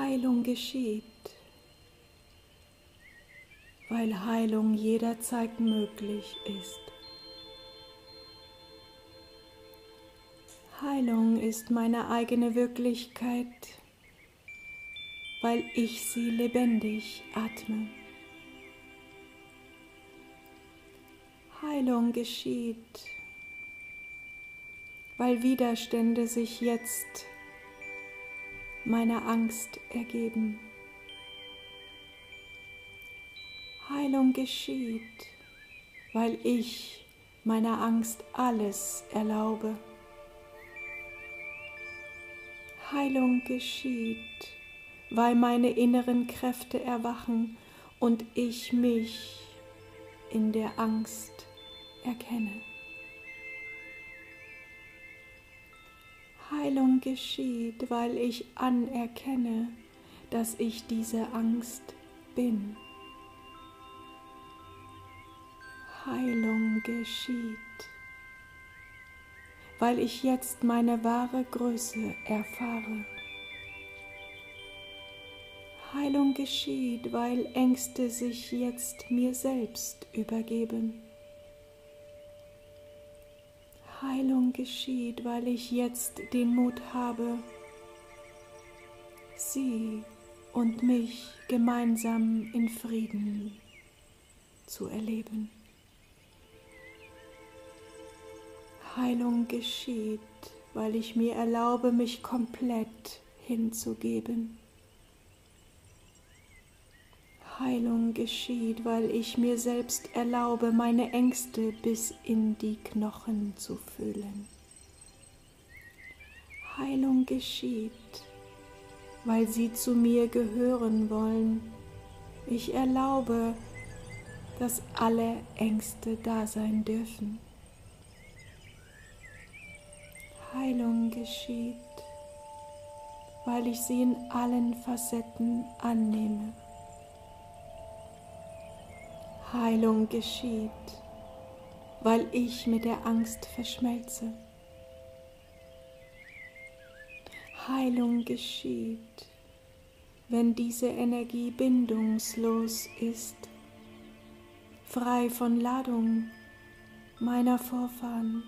Heilung geschieht, weil Heilung jederzeit möglich ist. Heilung ist meine eigene Wirklichkeit, weil ich sie lebendig atme. Heilung geschieht, weil Widerstände sich jetzt meiner Angst ergeben. Heilung geschieht, weil ich meiner Angst alles erlaube. Heilung geschieht, weil meine inneren Kräfte erwachen und ich mich in der Angst erkenne. Heilung geschieht, weil ich anerkenne, dass ich diese Angst bin. Heilung geschieht, weil ich jetzt meine wahre Größe erfahre. Heilung geschieht, weil Ängste sich jetzt mir selbst übergeben. Heilung geschieht, weil ich jetzt den Mut habe, sie und mich gemeinsam in Frieden zu erleben. Heilung geschieht, weil ich mir erlaube, mich komplett hinzugeben. Heilung geschieht, weil ich mir selbst erlaube, meine Ängste bis in die Knochen zu fühlen. Heilung geschieht, weil sie zu mir gehören wollen. Ich erlaube, dass alle Ängste da sein dürfen. Heilung geschieht, weil ich sie in allen Facetten annehme. Heilung geschieht, weil ich mit der Angst verschmelze. Heilung geschieht, wenn diese Energie bindungslos ist, frei von Ladung meiner Vorfahren,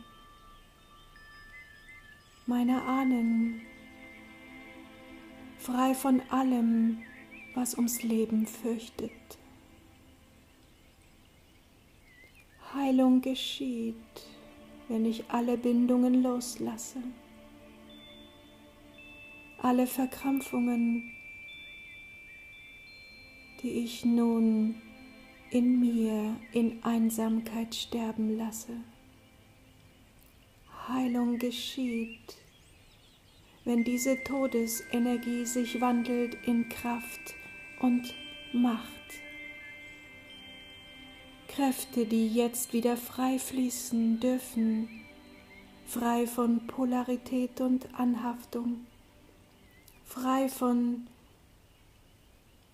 meiner Ahnen, frei von allem, was ums Leben fürchtet. Heilung geschieht, wenn ich alle Bindungen loslasse, alle Verkrampfungen, die ich nun in mir in Einsamkeit sterben lasse. Heilung geschieht, wenn diese Todesenergie sich wandelt in Kraft und Macht. Kräfte, die jetzt wieder frei fließen dürfen, frei von Polarität und Anhaftung, frei von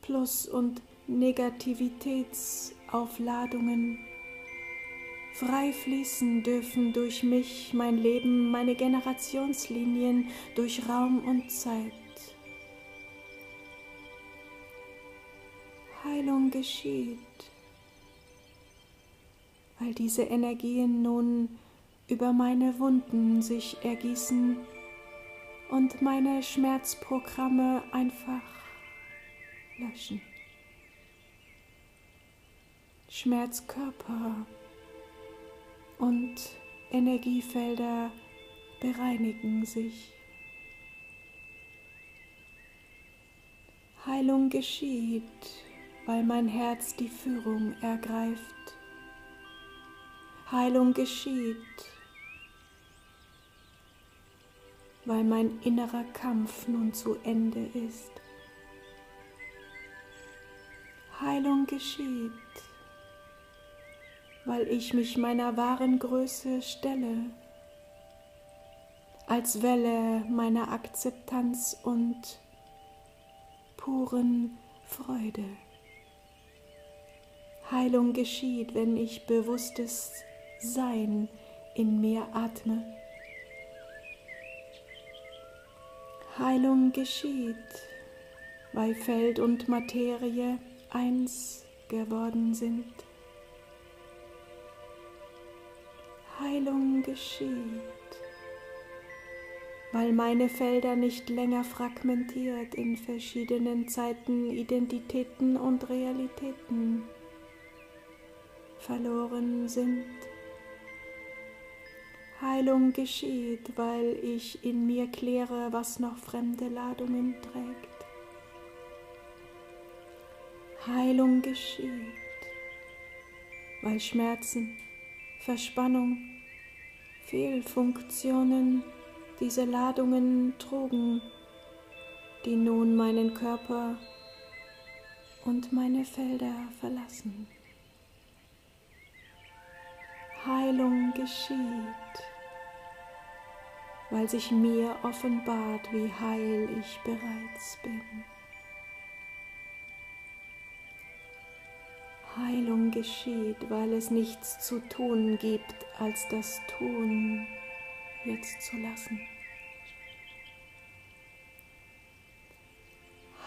Plus- und Negativitätsaufladungen, frei fließen dürfen durch mich, mein Leben, meine Generationslinien, durch Raum und Zeit. Heilung geschieht weil diese Energien nun über meine Wunden sich ergießen und meine Schmerzprogramme einfach löschen. Schmerzkörper und Energiefelder bereinigen sich. Heilung geschieht, weil mein Herz die Führung ergreift Heilung geschieht, weil mein innerer Kampf nun zu Ende ist. Heilung geschieht, weil ich mich meiner wahren Größe stelle, als Welle meiner Akzeptanz und puren Freude. Heilung geschieht, wenn ich bewusstes sein in mir atme. Heilung geschieht, weil Feld und Materie eins geworden sind. Heilung geschieht, weil meine Felder nicht länger fragmentiert in verschiedenen Zeiten, Identitäten und Realitäten verloren sind. Heilung geschieht, weil ich in mir kläre, was noch fremde Ladungen trägt. Heilung geschieht, weil Schmerzen, Verspannung, Fehlfunktionen diese Ladungen trugen, die nun meinen Körper und meine Felder verlassen. Heilung geschieht, weil sich mir offenbart, wie heil ich bereits bin. Heilung geschieht, weil es nichts zu tun gibt, als das Tun jetzt zu lassen.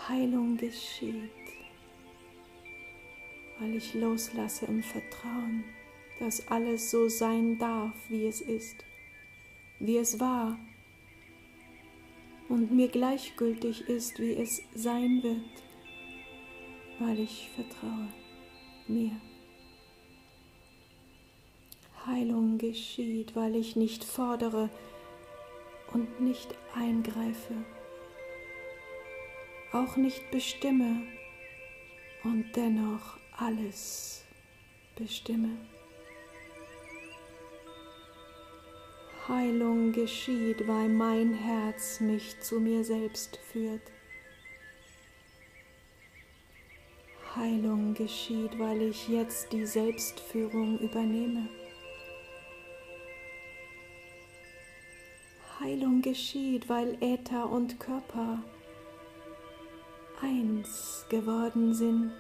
Heilung geschieht, weil ich loslasse im Vertrauen, dass alles so sein darf, wie es ist, wie es war und mir gleichgültig ist, wie es sein wird, weil ich vertraue mir. Heilung geschieht, weil ich nicht fordere und nicht eingreife, auch nicht bestimme und dennoch alles bestimme. Heilung geschieht, weil mein Herz mich zu mir selbst führt. Heilung geschieht, weil ich jetzt die Selbstführung übernehme. Heilung geschieht, weil Äther und Körper eins geworden sind.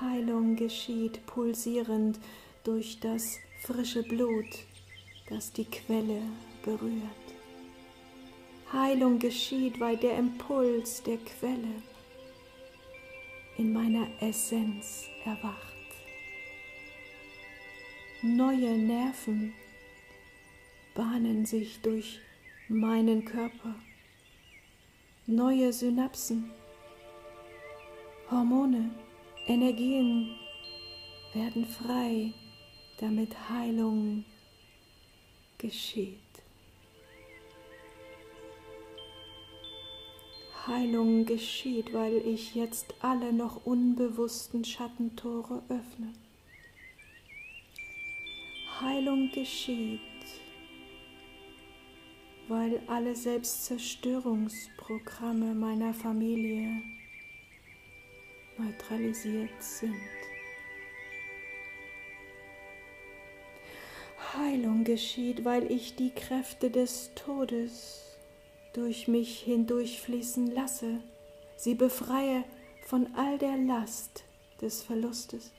Heilung geschieht pulsierend durch das frische Blut, das die Quelle berührt. Heilung geschieht, weil der Impuls der Quelle in meiner Essenz erwacht. Neue Nerven bahnen sich durch meinen Körper. Neue Synapsen, Hormone, Energien werden frei, damit Heilung geschieht. Heilung geschieht, weil ich jetzt alle noch unbewussten Schattentore öffne. Heilung geschieht, weil alle Selbstzerstörungsprogramme meiner Familie neutralisiert sind. Heilung geschieht, weil ich die Kräfte des Todes durch mich hindurchfließen lasse, sie befreie von all der Last des Verlustes,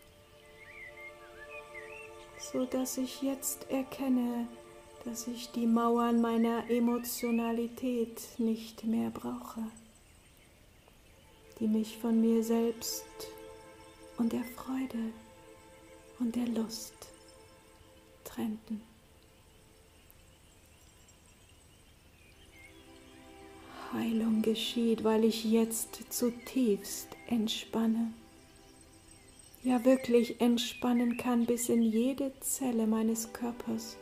so dass ich jetzt erkenne, dass ich die Mauern meiner Emotionalität nicht mehr brauche, die mich von mir selbst und der Freude und der Lust trennten. Heilung geschieht, weil ich jetzt zutiefst entspanne. Ja, wirklich entspannen kann bis in jede Zelle meines Körpers,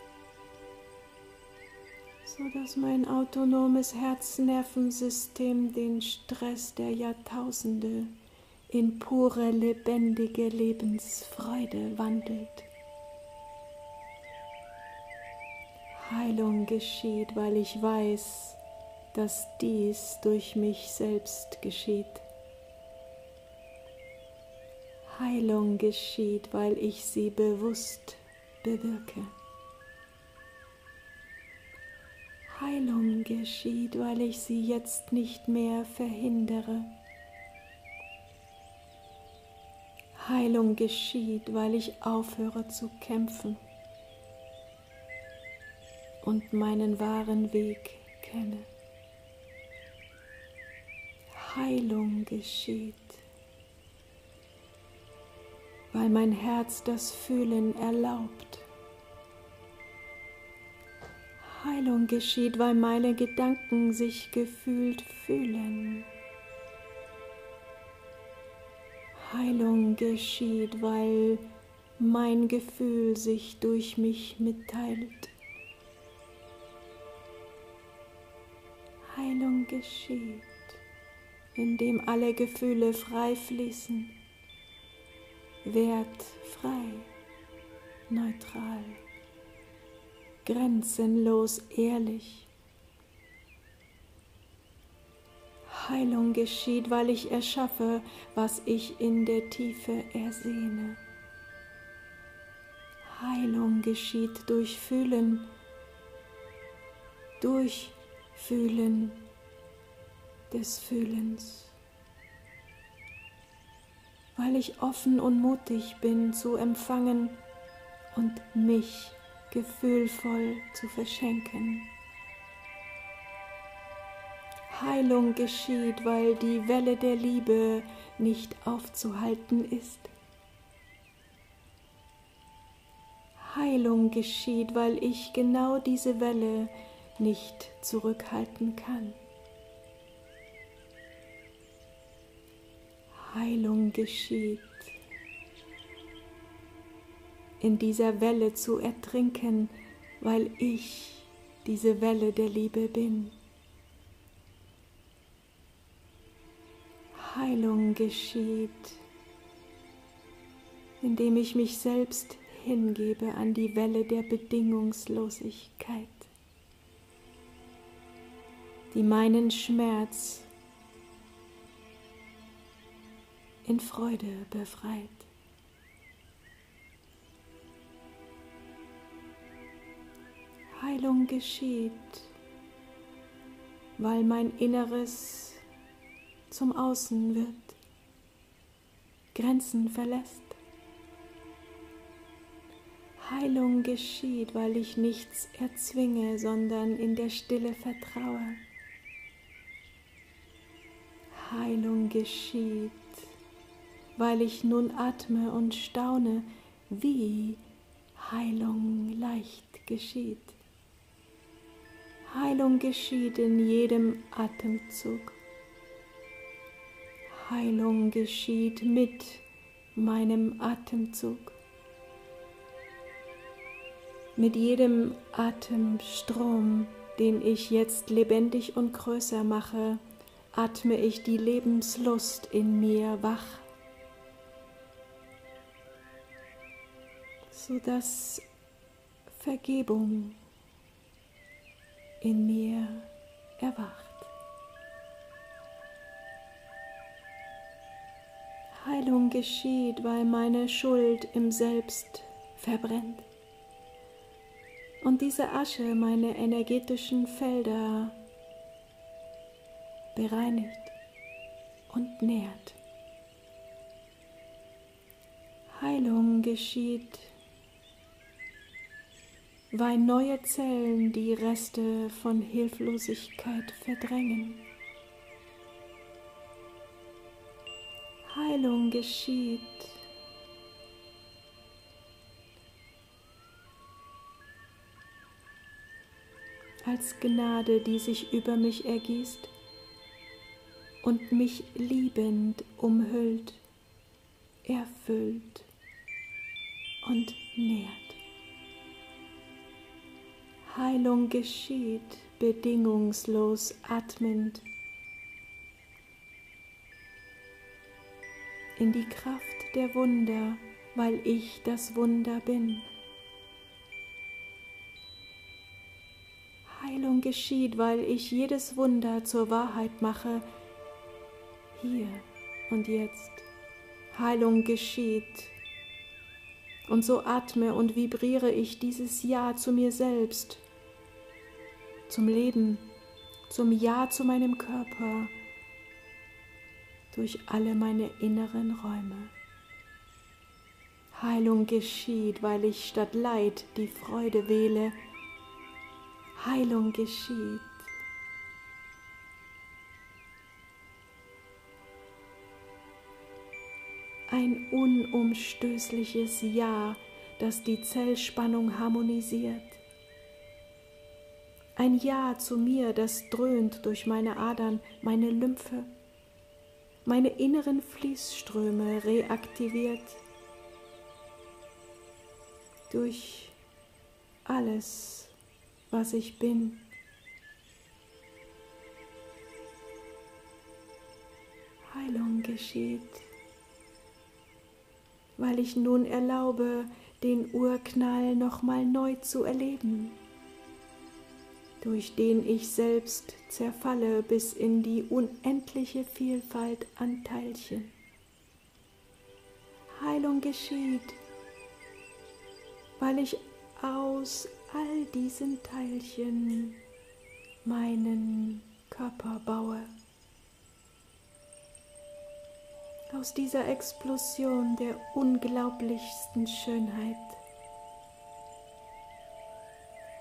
so dass mein autonomes Herznervensystem den Stress der Jahrtausende in pure lebendige Lebensfreude wandelt. Heilung geschieht, weil ich weiß, dass dies durch mich selbst geschieht. Heilung geschieht, weil ich sie bewusst bewirke. Heilung geschieht, weil ich sie jetzt nicht mehr verhindere. Heilung geschieht, weil ich aufhöre zu kämpfen und meinen wahren Weg kenne. Heilung geschieht, weil mein Herz das Fühlen erlaubt. Heilung geschieht, weil meine Gedanken sich gefühlt fühlen. Heilung geschieht, weil mein Gefühl sich durch mich mitteilt. Geschieht, indem alle Gefühle frei fließen, wertfrei, neutral, grenzenlos ehrlich. Heilung geschieht, weil ich erschaffe, was ich in der Tiefe ersehne. Heilung geschieht durch Fühlen, durch Fühlen des Fühlens, weil ich offen und mutig bin zu empfangen und mich gefühlvoll zu verschenken. Heilung geschieht, weil die Welle der Liebe nicht aufzuhalten ist. Heilung geschieht, weil ich genau diese Welle nicht zurückhalten kann. Heilung geschieht, in dieser Welle zu ertrinken, weil ich diese Welle der Liebe bin. Heilung geschieht, indem ich mich selbst hingebe an die Welle der Bedingungslosigkeit, die meinen Schmerz in Freude befreit. Heilung geschieht, weil mein Inneres zum Außen wird, Grenzen verlässt. Heilung geschieht, weil ich nichts erzwinge, sondern in der Stille vertraue. Heilung geschieht, weil ich nun atme und staune, wie Heilung leicht geschieht. Heilung geschieht in jedem Atemzug. Heilung geschieht mit meinem Atemzug. Mit jedem Atemstrom, den ich jetzt lebendig und größer mache, atme ich die Lebenslust in mir wach, sodass Vergebung in mir erwacht. Heilung geschieht, weil meine Schuld im Selbst verbrennt und diese Asche meine energetischen Felder bereinigt und nährt. Heilung geschieht, weil neue Zellen die Reste von Hilflosigkeit verdrängen. Heilung geschieht, als Gnade, die sich über mich ergießt und mich liebend umhüllt, erfüllt und nährt. Heilung geschieht bedingungslos atmend in die Kraft der Wunder, weil ich das Wunder bin. Heilung geschieht, weil ich jedes Wunder zur Wahrheit mache, hier und jetzt. Heilung geschieht. Und so atme und vibriere ich dieses Ja zu mir selbst, zum Leben, zum Ja zu meinem Körper, durch alle meine inneren Räume. Heilung geschieht, weil ich statt Leid die Freude wähle, Heilung geschieht. Ein unumstößliches Ja, das die Zellspannung harmonisiert. Ein Ja zu mir, das dröhnt durch meine Adern, meine Lymphe, meine inneren Fließströme reaktiviert, durch alles, was ich bin. Heilung geschieht, weil ich nun erlaube, den Urknall nochmal neu zu erleben, durch den ich selbst zerfalle bis in die unendliche Vielfalt an Teilchen. Heilung geschieht, weil ich aus all diesen Teilchen meinen Körper baue. Aus dieser Explosion der unglaublichsten Schönheit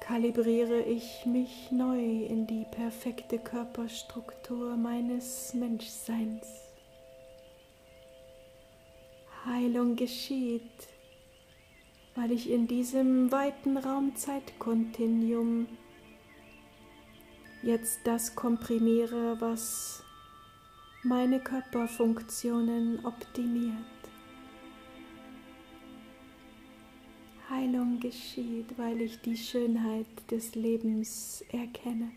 kalibriere ich mich neu in die perfekte Körperstruktur meines Menschseins. Heilung geschieht weil ich in diesem weiten Raum-Zeit-Kontinuum jetzt das komprimiere, was meine Körperfunktionen optimiert. Heilung geschieht, weil ich die Schönheit des Lebens erkenne.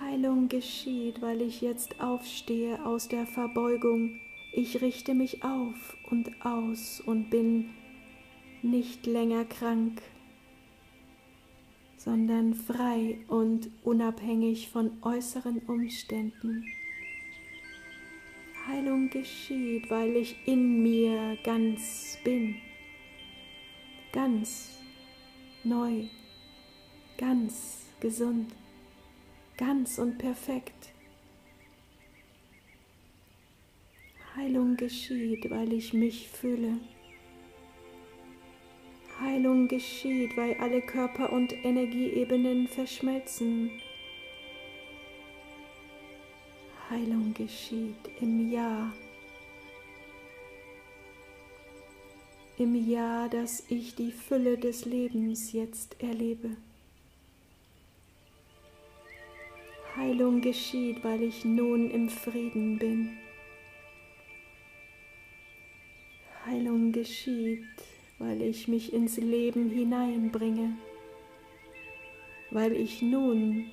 Heilung geschieht, weil ich jetzt aufstehe aus der Verbeugung ich richte mich auf und aus und bin nicht länger krank, sondern frei und unabhängig von äußeren Umständen. Heilung geschieht, weil ich in mir ganz bin, ganz neu, ganz gesund, ganz und perfekt. Heilung geschieht, weil ich mich fühle. Heilung geschieht, weil alle Körper- und Energieebenen verschmelzen. Heilung geschieht im Ja. Im Ja, dass ich die Fülle des Lebens jetzt erlebe. Heilung geschieht, weil ich nun im Frieden bin. Heilung geschieht, weil ich mich ins Leben hineinbringe, weil ich nun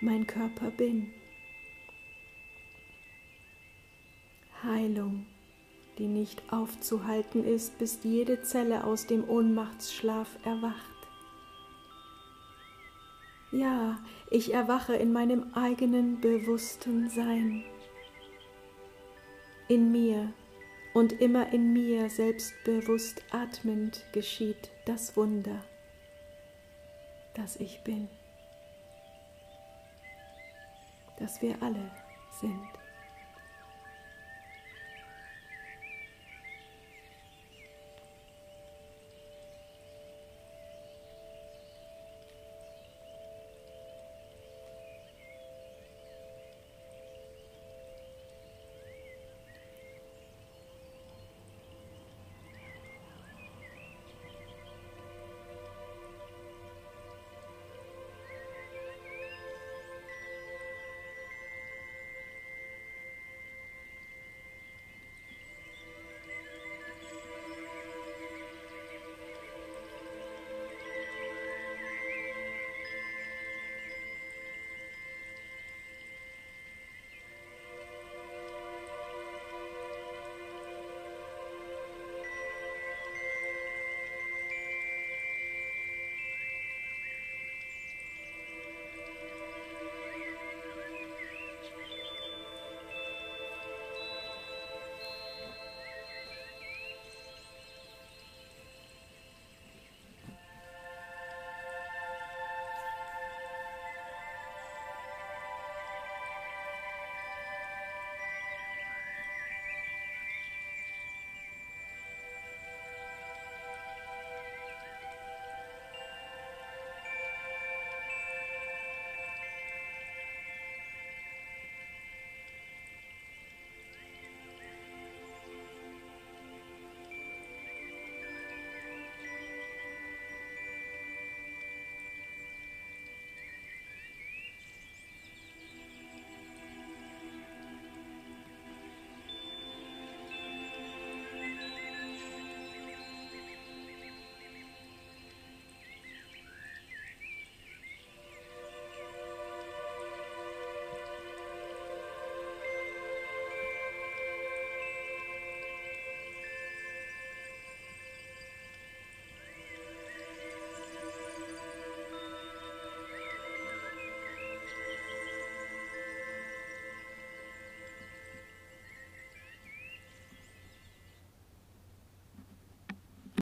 mein Körper bin. Heilung, die nicht aufzuhalten ist, bis jede Zelle aus dem Ohnmachtsschlaf erwacht. Ja, ich erwache in meinem eigenen bewussten Sein. In mir und immer in mir selbstbewusst atmend geschieht das Wunder, dass ich bin, dass wir alle sind.